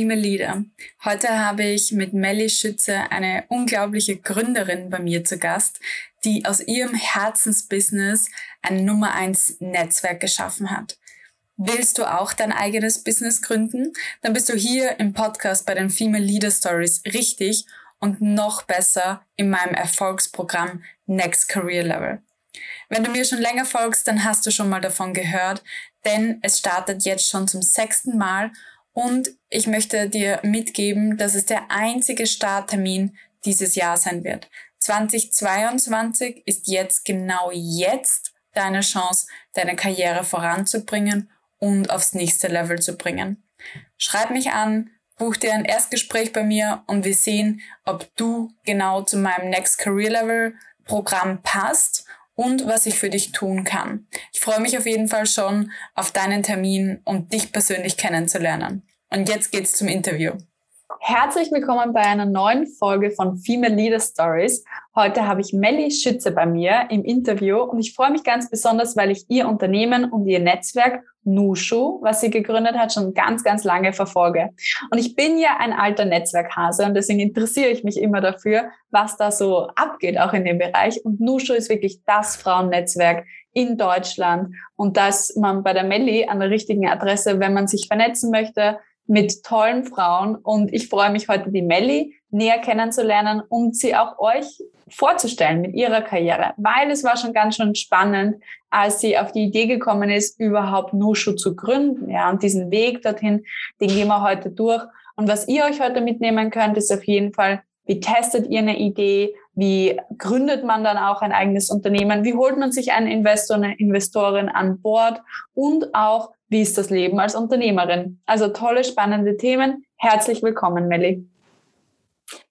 Female Leader. Heute habe ich mit Melly Schütze eine unglaubliche Gründerin bei mir zu Gast, die aus ihrem Herzensbusiness ein Nummer 1 Netzwerk geschaffen hat. Willst du auch dein eigenes Business gründen? Dann bist du hier im Podcast bei den Female Leader Stories richtig und noch besser in meinem Erfolgsprogramm Next Career Level. Wenn du mir schon länger folgst, dann hast du schon mal davon gehört, denn es startet jetzt schon zum sechsten Mal und ich möchte dir mitgeben, dass es der einzige Starttermin dieses Jahr sein wird. 2022 ist jetzt genau jetzt deine Chance, deine Karriere voranzubringen und aufs nächste Level zu bringen. Schreib mich an, buch dir ein Erstgespräch bei mir und wir sehen, ob du genau zu meinem Next Career Level Programm passt und was ich für dich tun kann. Ich freue mich auf jeden Fall schon auf deinen Termin und dich persönlich kennenzulernen. Und jetzt geht's zum Interview. Herzlich willkommen bei einer neuen Folge von Female Leader Stories. Heute habe ich Melly Schütze bei mir im Interview und ich freue mich ganz besonders, weil ich ihr Unternehmen und ihr Netzwerk Nushu, was sie gegründet hat, schon ganz, ganz lange verfolge. Und ich bin ja ein alter Netzwerkhase und deswegen interessiere ich mich immer dafür, was da so abgeht, auch in dem Bereich. Und Nushu ist wirklich das Frauennetzwerk in Deutschland und dass man bei der Melli an der richtigen Adresse, wenn man sich vernetzen möchte, mit tollen Frauen. Und ich freue mich heute, die Melli näher kennenzulernen und sie auch euch vorzustellen mit ihrer Karriere, weil es war schon ganz schön spannend, als sie auf die Idee gekommen ist, überhaupt Nushu zu gründen. Ja, und diesen Weg dorthin, den gehen wir heute durch. Und was ihr euch heute mitnehmen könnt, ist auf jeden Fall, wie testet ihr eine Idee? Wie gründet man dann auch ein eigenes Unternehmen? Wie holt man sich einen Investor, eine Investorin an Bord? Und auch, wie ist das Leben als Unternehmerin? Also tolle, spannende Themen. Herzlich willkommen, Melli.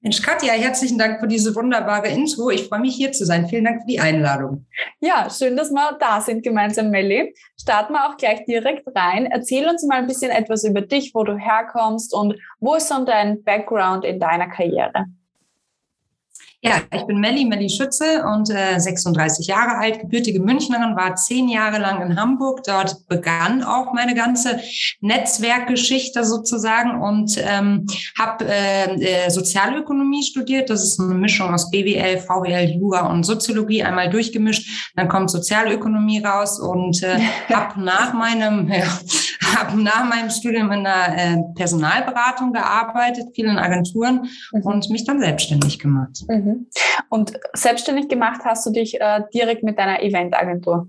Mensch, Katja, herzlichen Dank für diese wunderbare Intro. Ich freue mich hier zu sein. Vielen Dank für die Einladung. Ja, schön, dass wir da sind gemeinsam, Melli. Starten wir auch gleich direkt rein. Erzähl uns mal ein bisschen etwas über dich, wo du herkommst und wo ist so dein Background in deiner Karriere? Ja, ich bin Melli, Melli Schütze und äh, 36 Jahre alt, gebürtige Münchnerin, war zehn Jahre lang in Hamburg. Dort begann auch meine ganze Netzwerkgeschichte sozusagen und ähm, habe äh, äh, Sozialökonomie studiert. Das ist eine Mischung aus BWL, VWL, Jura und Soziologie einmal durchgemischt. Dann kommt Sozialökonomie raus und äh, habe nach meinem ja, hab nach meinem Studium in der äh, Personalberatung gearbeitet, vielen Agenturen mhm. und mich dann selbstständig gemacht. Mhm. Und selbstständig gemacht hast du dich äh, direkt mit deiner Eventagentur?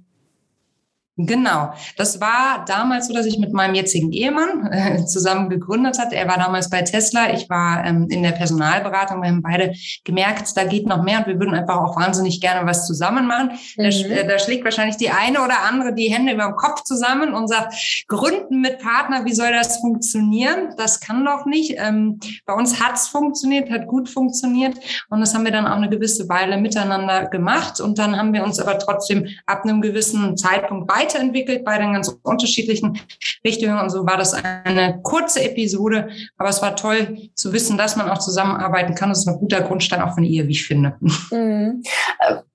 Genau. Das war damals so, dass ich mit meinem jetzigen Ehemann äh, zusammen gegründet hat. Er war damals bei Tesla. Ich war ähm, in der Personalberatung. Wir haben beide gemerkt, da geht noch mehr und wir würden einfach auch wahnsinnig gerne was zusammen machen. Mhm. Da, äh, da, schlägt wahrscheinlich die eine oder andere die Hände über dem Kopf zusammen und sagt, gründen mit Partner, wie soll das funktionieren? Das kann doch nicht. Ähm, bei uns hat's funktioniert, hat gut funktioniert und das haben wir dann auch eine gewisse Weile miteinander gemacht und dann haben wir uns aber trotzdem ab einem gewissen Zeitpunkt weiter weiterentwickelt bei den ganz unterschiedlichen Richtungen. Und so war das eine kurze Episode, aber es war toll zu wissen, dass man auch zusammenarbeiten kann. Das ist ein guter Grundstein auch von ihr, wie ich finde. Mhm.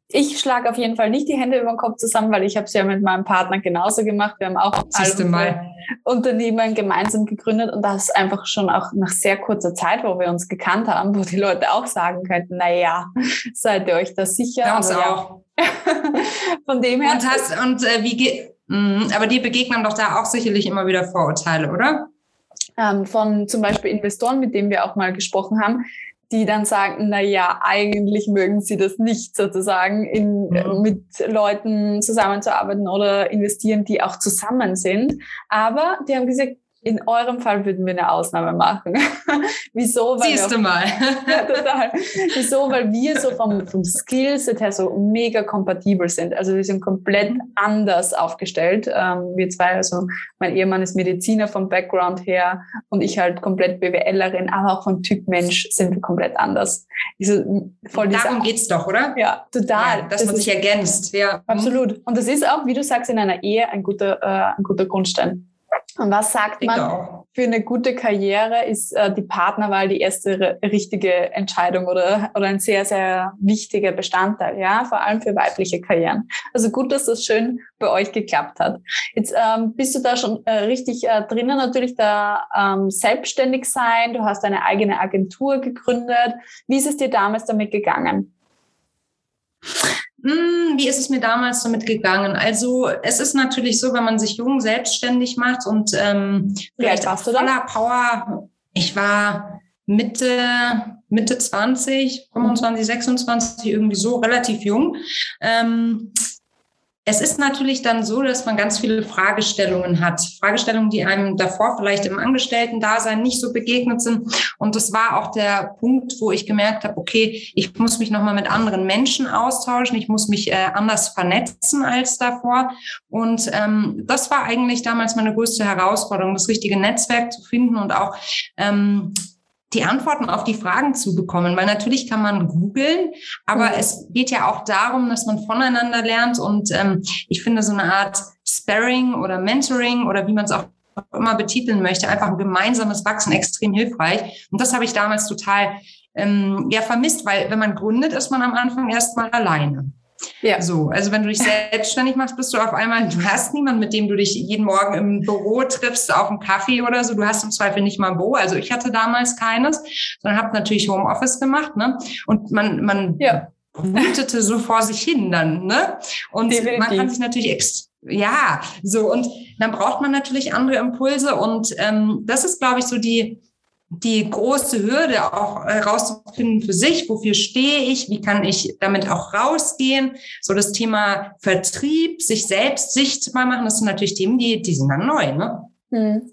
Ich schlage auf jeden Fall nicht die Hände über den Kopf zusammen, weil ich habe es ja mit meinem Partner genauso gemacht. Wir haben auch mal. Unternehmen gemeinsam gegründet und das einfach schon auch nach sehr kurzer Zeit, wo wir uns gekannt haben, wo die Leute auch sagen könnten, na ja, seid ihr euch da sicher? Ja, uns auch. Von dem her. Und, hast, und äh, wie geht, mm, aber dir begegnen doch da auch sicherlich immer wieder Vorurteile, oder? Ähm, von zum Beispiel Investoren, mit denen wir auch mal gesprochen haben, die dann sagen, na ja, eigentlich mögen sie das nicht sozusagen, in, mhm. mit Leuten zusammenzuarbeiten oder investieren, die auch zusammen sind. Aber die haben gesagt, in eurem Fall würden wir eine Ausnahme machen. Wieso? Weil Siehst du mal. ja, total. Wieso? Weil wir so vom, vom Skillset her so mega kompatibel sind. Also wir sind komplett anders aufgestellt. Ähm, wir zwei, also mein Ehemann ist Mediziner vom Background her und ich halt komplett BWLerin, aber auch vom Typ Mensch sind wir komplett anders. So, voll Darum geht's doch, oder? Ja, total. Ja, dass das man sich ergänzt. Ja. Absolut. Und das ist auch, wie du sagst, in einer Ehe ein guter, äh, ein guter Grundstein. Und was sagt man? Auch. Für eine gute Karriere ist äh, die Partnerwahl die erste richtige Entscheidung oder, oder ein sehr, sehr wichtiger Bestandteil, ja, vor allem für weibliche Karrieren. Also gut, dass das schön bei euch geklappt hat. Jetzt ähm, bist du da schon äh, richtig äh, drinnen, natürlich da ähm, selbstständig sein, du hast eine eigene Agentur gegründet. Wie ist es dir damals damit gegangen? Hm, wie ist es mir damals damit gegangen? Also es ist natürlich so, wenn man sich jung selbstständig macht und ähm, vielleicht auch voller Power. Ich war Mitte, Mitte 20, 25, 26, irgendwie so relativ jung. Ähm, es ist natürlich dann so, dass man ganz viele Fragestellungen hat. Fragestellungen, die einem davor vielleicht im Angestellten-Dasein nicht so begegnet sind. Und das war auch der Punkt, wo ich gemerkt habe, okay, ich muss mich nochmal mit anderen Menschen austauschen. Ich muss mich äh, anders vernetzen als davor. Und ähm, das war eigentlich damals meine größte Herausforderung, das richtige Netzwerk zu finden und auch ähm, die Antworten auf die Fragen zu bekommen, weil natürlich kann man googeln, aber mhm. es geht ja auch darum, dass man voneinander lernt und ähm, ich finde so eine Art Sparring oder Mentoring oder wie man es auch immer betiteln möchte, einfach ein gemeinsames Wachsen extrem hilfreich und das habe ich damals total ähm, ja vermisst, weil wenn man gründet, ist man am Anfang erstmal alleine. Ja. So, also wenn du dich selbstständig machst, bist du auf einmal, du hast niemanden, mit dem du dich jeden Morgen im Büro triffst, auf einen Kaffee oder so. Du hast im Zweifel nicht mal ein Büro. Also ich hatte damals keines, sondern habe natürlich Homeoffice gemacht, ne? Und man, man ja. brütete so vor sich hin dann, ne? Und Definitiv. man kann sich natürlich ja, so und dann braucht man natürlich andere Impulse und ähm, das ist, glaube ich, so die die große Hürde auch herauszufinden für sich, wofür stehe ich, wie kann ich damit auch rausgehen. So das Thema Vertrieb, sich selbst sichtbar machen, das sind natürlich Themen, die, die sind dann neu. Ne? Hm.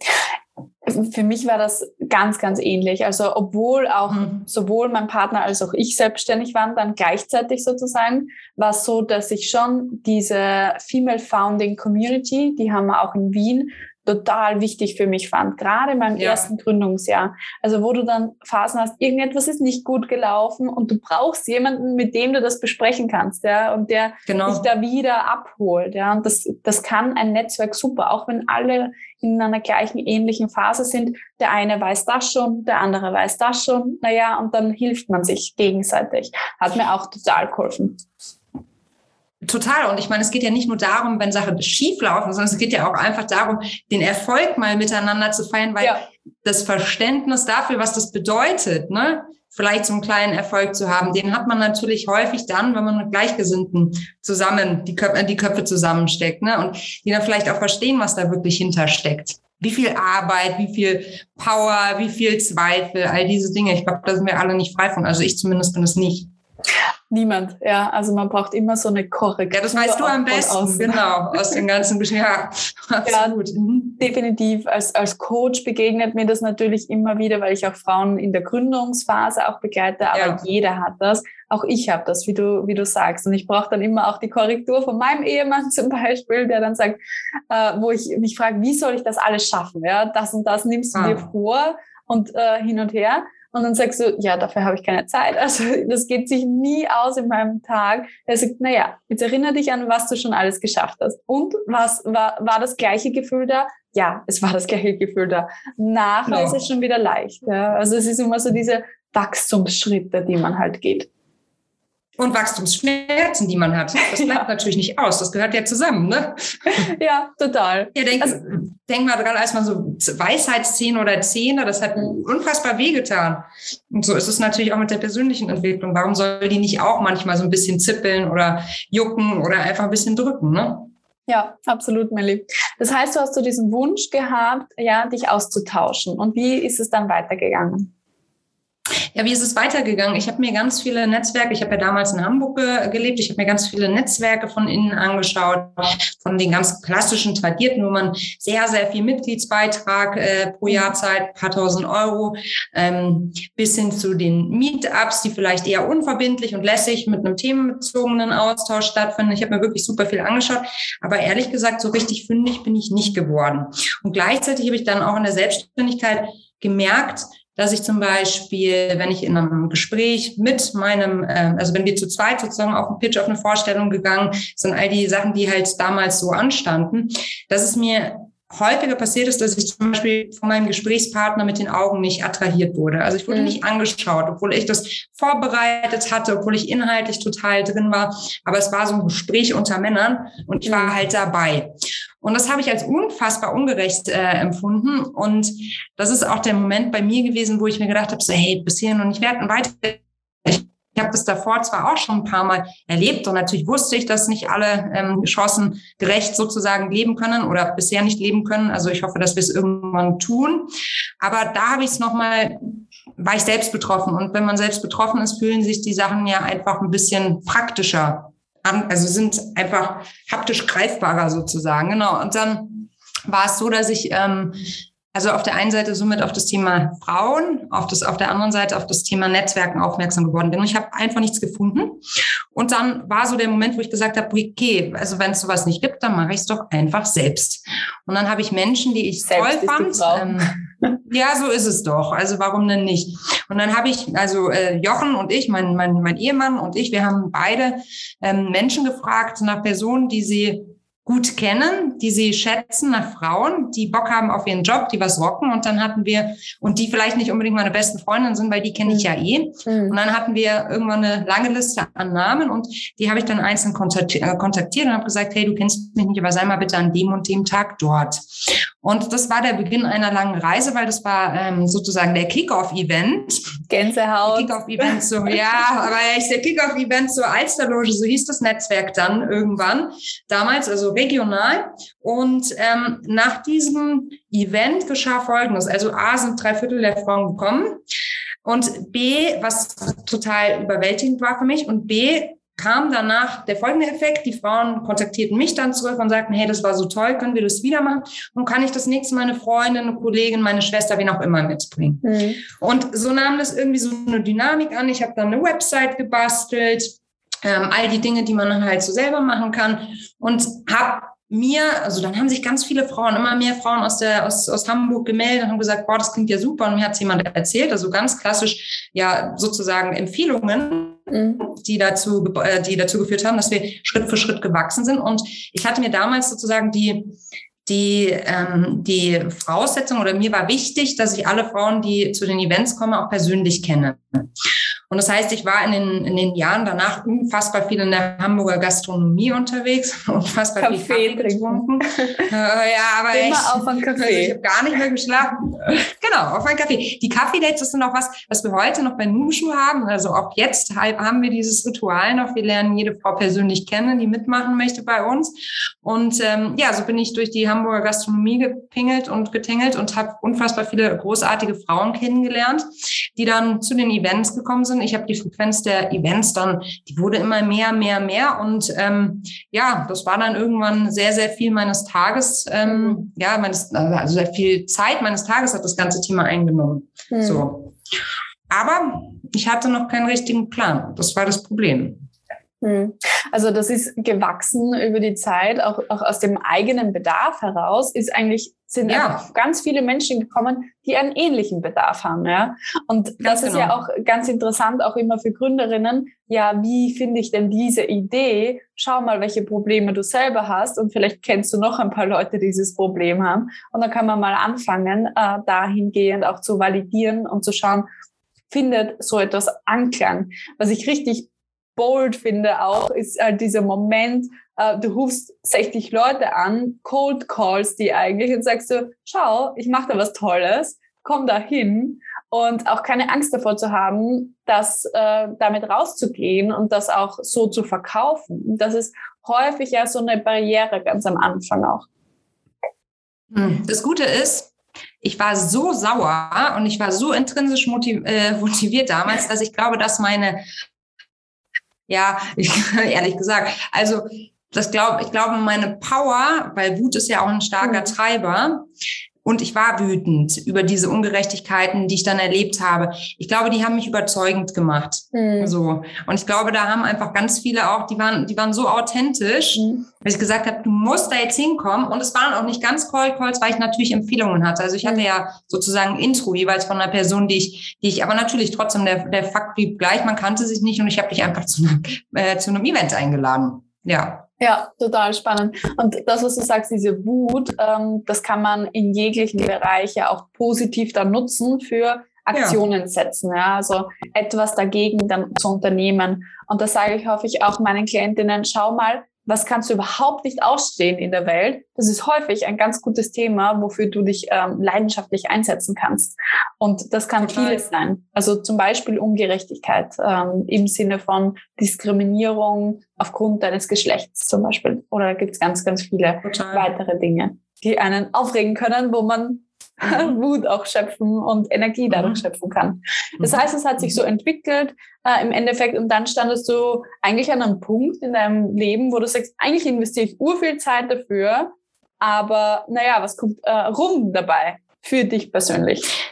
Für mich war das ganz, ganz ähnlich. Also obwohl auch mhm. sowohl mein Partner als auch ich selbstständig waren, dann gleichzeitig sozusagen, war es so, dass ich schon diese Female Founding Community, die haben wir auch in Wien, total wichtig für mich fand, gerade in meinem ja. ersten Gründungsjahr. Also wo du dann Phasen hast, irgendetwas ist nicht gut gelaufen und du brauchst jemanden, mit dem du das besprechen kannst, ja, und der genau. dich da wieder abholt, ja. Und das, das kann ein Netzwerk super, auch wenn alle in einer gleichen ähnlichen Phase sind. Der eine weiß das schon, der andere weiß das schon, naja, und dann hilft man sich gegenseitig. Hat mir auch total geholfen. Total. Und ich meine, es geht ja nicht nur darum, wenn Sachen schief laufen, sondern es geht ja auch einfach darum, den Erfolg mal miteinander zu feiern, weil ja. das Verständnis dafür, was das bedeutet, ne, vielleicht so einen kleinen Erfolg zu haben, den hat man natürlich häufig dann, wenn man mit Gleichgesinnten zusammen die Köpfe, die Köpfe zusammensteckt, ne, und die dann vielleicht auch verstehen, was da wirklich hintersteckt. Wie viel Arbeit, wie viel Power, wie viel Zweifel, all diese Dinge. Ich glaube, da sind wir alle nicht frei von. Also ich zumindest bin es nicht. Niemand, ja. Also man braucht immer so eine Korrektur. Ja, das weißt du am besten, genau, aus dem ganzen Ja, absolut. Ja, mhm. definitiv. Als, als Coach begegnet mir das natürlich immer wieder, weil ich auch Frauen in der Gründungsphase auch begleite, aber ja. jeder hat das. Auch ich habe das, wie du, wie du sagst. Und ich brauche dann immer auch die Korrektur von meinem Ehemann zum Beispiel, der dann sagt, äh, wo ich mich frage, wie soll ich das alles schaffen? Ja, das und das nimmst du ah. dir vor und äh, hin und her. Und dann sagst du, ja, dafür habe ich keine Zeit. Also das geht sich nie aus in meinem Tag. Er sagt, na ja, jetzt erinnere dich an, was du schon alles geschafft hast. Und was war, war das gleiche Gefühl da? Ja, es war das gleiche Gefühl da. Nachher ja. ist es schon wieder leicht. Ja. Also es ist immer so diese Wachstumsschritte, die man halt geht und Wachstumsschmerzen, die man hat. Das bleibt ja. natürlich nicht aus. Das gehört ja zusammen, ne? Ja, total. Ja, denk, also, denk mal dran, als man so Weisheitszähne oder Zähne, das hat unfassbar wehgetan. Und so ist es natürlich auch mit der persönlichen Entwicklung. Warum soll die nicht auch manchmal so ein bisschen zippeln oder jucken oder einfach ein bisschen drücken, ne? Ja, absolut, Melly. Das heißt, du hast so diesen Wunsch gehabt, ja, dich auszutauschen. Und wie ist es dann weitergegangen? Ja, wie ist es weitergegangen? Ich habe mir ganz viele Netzwerke, ich habe ja damals in Hamburg ge gelebt, ich habe mir ganz viele Netzwerke von innen angeschaut, von den ganz klassischen tradierten, wo man sehr, sehr viel Mitgliedsbeitrag äh, pro Jahr zahlt, paar tausend Euro, ähm, bis hin zu den Meetups, die vielleicht eher unverbindlich und lässig mit einem themenbezogenen Austausch stattfinden. Ich habe mir wirklich super viel angeschaut, aber ehrlich gesagt, so richtig fündig bin ich nicht geworden. Und gleichzeitig habe ich dann auch in der Selbstständigkeit gemerkt, dass ich zum Beispiel, wenn ich in einem Gespräch mit meinem, äh, also wenn wir zu zweit sozusagen auf den Pitch, auf eine Vorstellung gegangen sind, all die Sachen, die halt damals so anstanden, dass es mir häufiger passiert ist, dass ich zum Beispiel von meinem Gesprächspartner mit den Augen nicht attrahiert wurde. Also ich wurde mhm. nicht angeschaut, obwohl ich das vorbereitet hatte, obwohl ich inhaltlich total drin war. Aber es war so ein Gespräch unter Männern und ich war mhm. halt dabei. Und das habe ich als unfassbar ungerecht äh, empfunden. Und das ist auch der Moment bei mir gewesen, wo ich mir gedacht habe, so, hey, bis hierhin und ich werde weiter ich habe das davor zwar auch schon ein paar Mal erlebt und natürlich wusste ich, dass nicht alle ähm, chancengerecht sozusagen leben können oder bisher nicht leben können. Also ich hoffe, dass wir es irgendwann tun. Aber da habe ich es nochmal, war ich selbst betroffen. Und wenn man selbst betroffen ist, fühlen sich die Sachen ja einfach ein bisschen praktischer an, also sind einfach haptisch greifbarer sozusagen. Genau. Und dann war es so, dass ich ähm, also auf der einen Seite somit auf das Thema Frauen, auf, das, auf der anderen Seite auf das Thema Netzwerken aufmerksam geworden bin. Und ich habe einfach nichts gefunden. Und dann war so der Moment, wo ich gesagt habe, okay, also wenn es sowas nicht gibt, dann mache ich es doch einfach selbst. Und dann habe ich Menschen, die ich selbst toll fand. Ähm, ja, so ist es doch. Also warum denn nicht? Und dann habe ich, also äh, Jochen und ich, mein, mein, mein Ehemann und ich, wir haben beide ähm, Menschen gefragt nach Personen, die sie gut kennen, die sie schätzen nach Frauen, die Bock haben auf ihren Job, die was rocken. Und dann hatten wir, und die vielleicht nicht unbedingt meine besten Freundinnen sind, weil die kenne ich ja eh. Mhm. Und dann hatten wir irgendwann eine lange Liste an Namen und die habe ich dann einzeln äh, kontaktiert und habe gesagt, hey, du kennst mich nicht, aber sei mal bitte an dem und dem Tag dort. Und das war der Beginn einer langen Reise, weil das war ähm, sozusagen der Kickoff-Event. Gänsehaut. Kickoff-Event, so, ja, aber echt der Kickoff-Event zur Alsterloge, so hieß das Netzwerk dann irgendwann. Damals, also regional. Und ähm, nach diesem Event geschah Folgendes. Also A sind drei Viertel der Frauen gekommen. Und B, was total überwältigend war für mich, und B, kam danach der folgende Effekt. Die Frauen kontaktierten mich dann zurück und sagten, hey, das war so toll, können wir das wieder machen? Und kann ich das nächste meine Freundin, eine Kollegin, meine Schwester, wen auch immer mitbringen? Mhm. Und so nahm das irgendwie so eine Dynamik an. Ich habe dann eine Website gebastelt, ähm, all die Dinge, die man halt so selber machen kann und habe mir, also dann haben sich ganz viele Frauen, immer mehr Frauen aus der aus, aus Hamburg gemeldet und haben gesagt, boah, das klingt ja super und mir hat jemand erzählt, also ganz klassisch ja sozusagen Empfehlungen, mhm. die dazu äh, die dazu geführt haben, dass wir Schritt für Schritt gewachsen sind und ich hatte mir damals sozusagen die die, ähm, die Voraussetzung oder mir war wichtig, dass ich alle Frauen, die zu den Events kommen, auch persönlich kenne. Und das heißt, ich war in den, in den Jahren danach unfassbar viel in der Hamburger Gastronomie unterwegs, unfassbar Kaffee viel Kaffee getrunken. äh, ja, aber Immer echt, auf einen Kaffee. Ich habe gar nicht mehr geschlafen. genau, auf einen Kaffee. Die Kaffee-Dates, das sind auch was, was wir heute noch bei Nushu haben. Also auch jetzt haben wir dieses Ritual noch. Wir lernen jede Frau persönlich kennen, die mitmachen möchte bei uns. Und ähm, ja, so bin ich durch die Hamburger Gastronomie gepingelt und getingelt und habe unfassbar viele großartige Frauen kennengelernt, die dann zu den Events gekommen sind ich habe die Frequenz der Events dann, die wurde immer mehr, mehr, mehr. Und ähm, ja, das war dann irgendwann sehr, sehr viel meines Tages, ähm, ja, meines, also sehr viel Zeit meines Tages hat das ganze Thema eingenommen. Mhm. So. Aber ich hatte noch keinen richtigen Plan. Das war das Problem. Hm. Also das ist gewachsen über die Zeit, auch, auch aus dem eigenen Bedarf heraus, ist eigentlich, sind ja. ganz viele Menschen gekommen, die einen ähnlichen Bedarf haben. Ja? Und ganz das ist genau. ja auch ganz interessant, auch immer für Gründerinnen. Ja, wie finde ich denn diese Idee? Schau mal, welche Probleme du selber hast und vielleicht kennst du noch ein paar Leute, die dieses Problem haben. Und dann kann man mal anfangen, äh, dahingehend auch zu validieren und zu schauen, findet so etwas Anklang. Was ich richtig bold finde auch, ist halt dieser Moment, äh, du rufst 60 Leute an, Cold Calls die eigentlich und sagst so, schau, ich mache da was Tolles, komm da hin und auch keine Angst davor zu haben, das äh, damit rauszugehen und das auch so zu verkaufen. Das ist häufig ja so eine Barriere ganz am Anfang auch. Hm, das Gute ist, ich war so sauer und ich war so intrinsisch motiviert damals, dass ich glaube, dass meine ja, ich, ehrlich gesagt. Also das glaube ich glaube meine Power, weil Wut ist ja auch ein starker mhm. Treiber. Und ich war wütend über diese Ungerechtigkeiten, die ich dann erlebt habe. Ich glaube, die haben mich überzeugend gemacht. Mhm. So. Und ich glaube, da haben einfach ganz viele auch, die waren, die waren so authentisch, mhm. dass ich gesagt habe, du musst da jetzt hinkommen. Und es waren auch nicht ganz Call Calls, weil ich natürlich Empfehlungen hatte. Also ich hatte mhm. ja sozusagen Intro jeweils von einer Person, die ich, die ich, aber natürlich trotzdem, der, der Fakt blieb gleich, man kannte sich nicht und ich habe dich einfach zu einem, äh, zu einem Event eingeladen. Ja. Ja, total spannend. Und das, was du sagst, diese Wut, ähm, das kann man in jeglichen Bereichen auch positiv dann nutzen für Aktionen ja. setzen. Ja? Also etwas dagegen dann zu unternehmen. Und das sage ich, hoffe ich auch meinen Klientinnen, schau mal, was kannst du überhaupt nicht ausstehen in der Welt? Das ist häufig ein ganz gutes Thema, wofür du dich ähm, leidenschaftlich einsetzen kannst. Und das kann Total. vieles sein. Also zum Beispiel Ungerechtigkeit ähm, im Sinne von Diskriminierung aufgrund deines Geschlechts zum Beispiel. Oder da gibt es ganz, ganz viele Total. weitere Dinge, die einen aufregen können, wo man. Wut auch schöpfen und Energie dadurch mhm. schöpfen kann. Das mhm. heißt, es hat sich so entwickelt äh, im Endeffekt und dann standest du eigentlich an einem Punkt in deinem Leben, wo du sagst, eigentlich investiere ich urviel Zeit dafür, aber naja, was kommt äh, rum dabei für dich persönlich?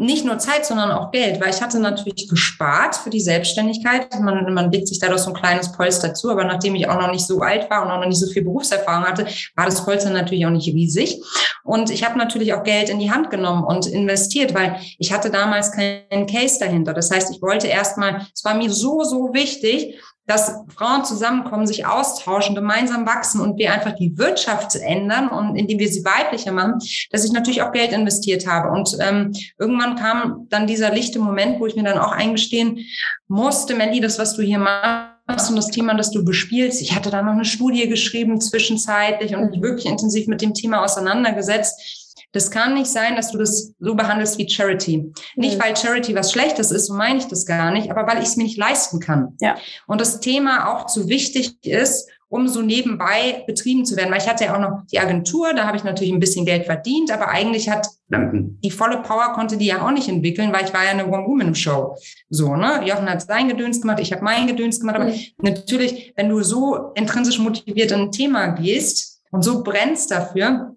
Nicht nur Zeit, sondern auch Geld, weil ich hatte natürlich gespart für die Selbstständigkeit. Man, man legt sich dadurch so ein kleines Polster zu, aber nachdem ich auch noch nicht so alt war und auch noch nicht so viel Berufserfahrung hatte, war das Polster natürlich auch nicht riesig. Und ich habe natürlich auch Geld in die Hand genommen und investiert, weil ich hatte damals keinen Case dahinter. Das heißt, ich wollte erstmal, es war mir so, so wichtig, dass Frauen zusammenkommen, sich austauschen, gemeinsam wachsen und wir einfach die Wirtschaft ändern und indem wir sie weiblicher machen, dass ich natürlich auch Geld investiert habe. Und ähm, irgendwann kam dann dieser lichte Moment, wo ich mir dann auch eingestehen musste, Melly, das, was du hier machst und das Thema, das du bespielst. Ich hatte da noch eine Studie geschrieben zwischenzeitlich und mich wirklich intensiv mit dem Thema auseinandergesetzt das kann nicht sein, dass du das so behandelst wie Charity. Mhm. Nicht, weil Charity was Schlechtes ist, so meine ich das gar nicht, aber weil ich es mir nicht leisten kann. Ja. Und das Thema auch zu wichtig ist, um so nebenbei betrieben zu werden. Weil ich hatte ja auch noch die Agentur, da habe ich natürlich ein bisschen Geld verdient, aber eigentlich hat die volle Power konnte die ja auch nicht entwickeln, weil ich war ja eine One-Woman-Show. So, ne? Jochen hat sein Gedöns gemacht, ich habe mein Gedöns gemacht. Aber mhm. natürlich, wenn du so intrinsisch motiviert in ein Thema gehst und so brennst dafür,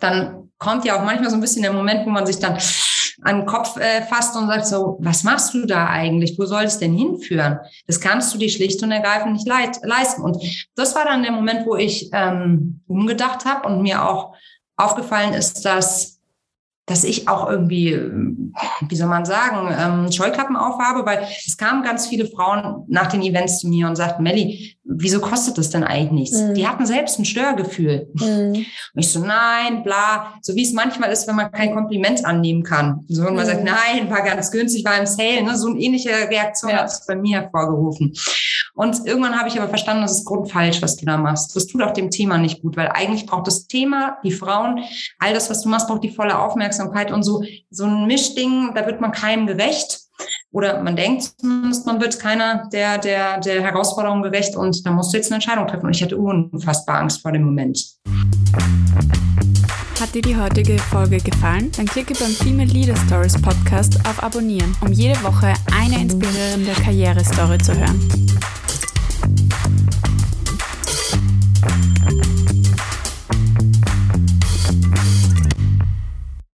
dann kommt ja auch manchmal so ein bisschen der Moment, wo man sich dann an den Kopf äh, fasst und sagt so, was machst du da eigentlich? Wo soll es denn hinführen? Das kannst du dir schlicht und ergreifend nicht leid, leisten. Und das war dann der Moment, wo ich ähm, umgedacht habe und mir auch aufgefallen ist, dass dass ich auch irgendwie, wie soll man sagen, ähm, Scheuklappen aufhabe, weil es kamen ganz viele Frauen nach den Events zu mir und sagten, Melli, wieso kostet das denn eigentlich nichts? Mhm. Die hatten selbst ein Störgefühl. Mhm. Und ich so, nein, bla, so wie es manchmal ist, wenn man kein Kompliment annehmen kann. So, und man mhm. sagt, nein, war ganz günstig, war im Sale, ne? so eine ähnliche Reaktion ja. hat es bei mir hervorgerufen. Und irgendwann habe ich aber verstanden, das ist grundfalsch, was du da machst. Das tut auch dem Thema nicht gut, weil eigentlich braucht das Thema, die Frauen, all das, was du machst, braucht die volle Aufmerksamkeit und so, so ein Mischding, da wird man keinem gerecht. Oder man denkt zumindest, man wird keiner der, der, der Herausforderung gerecht und da musst du jetzt eine Entscheidung treffen. Und ich hatte unfassbar Angst vor dem Moment. Hat dir die heutige Folge gefallen? Dann klicke beim Female Leader Stories Podcast auf Abonnieren, um jede Woche eine inspirierende Karrierestory zu hören.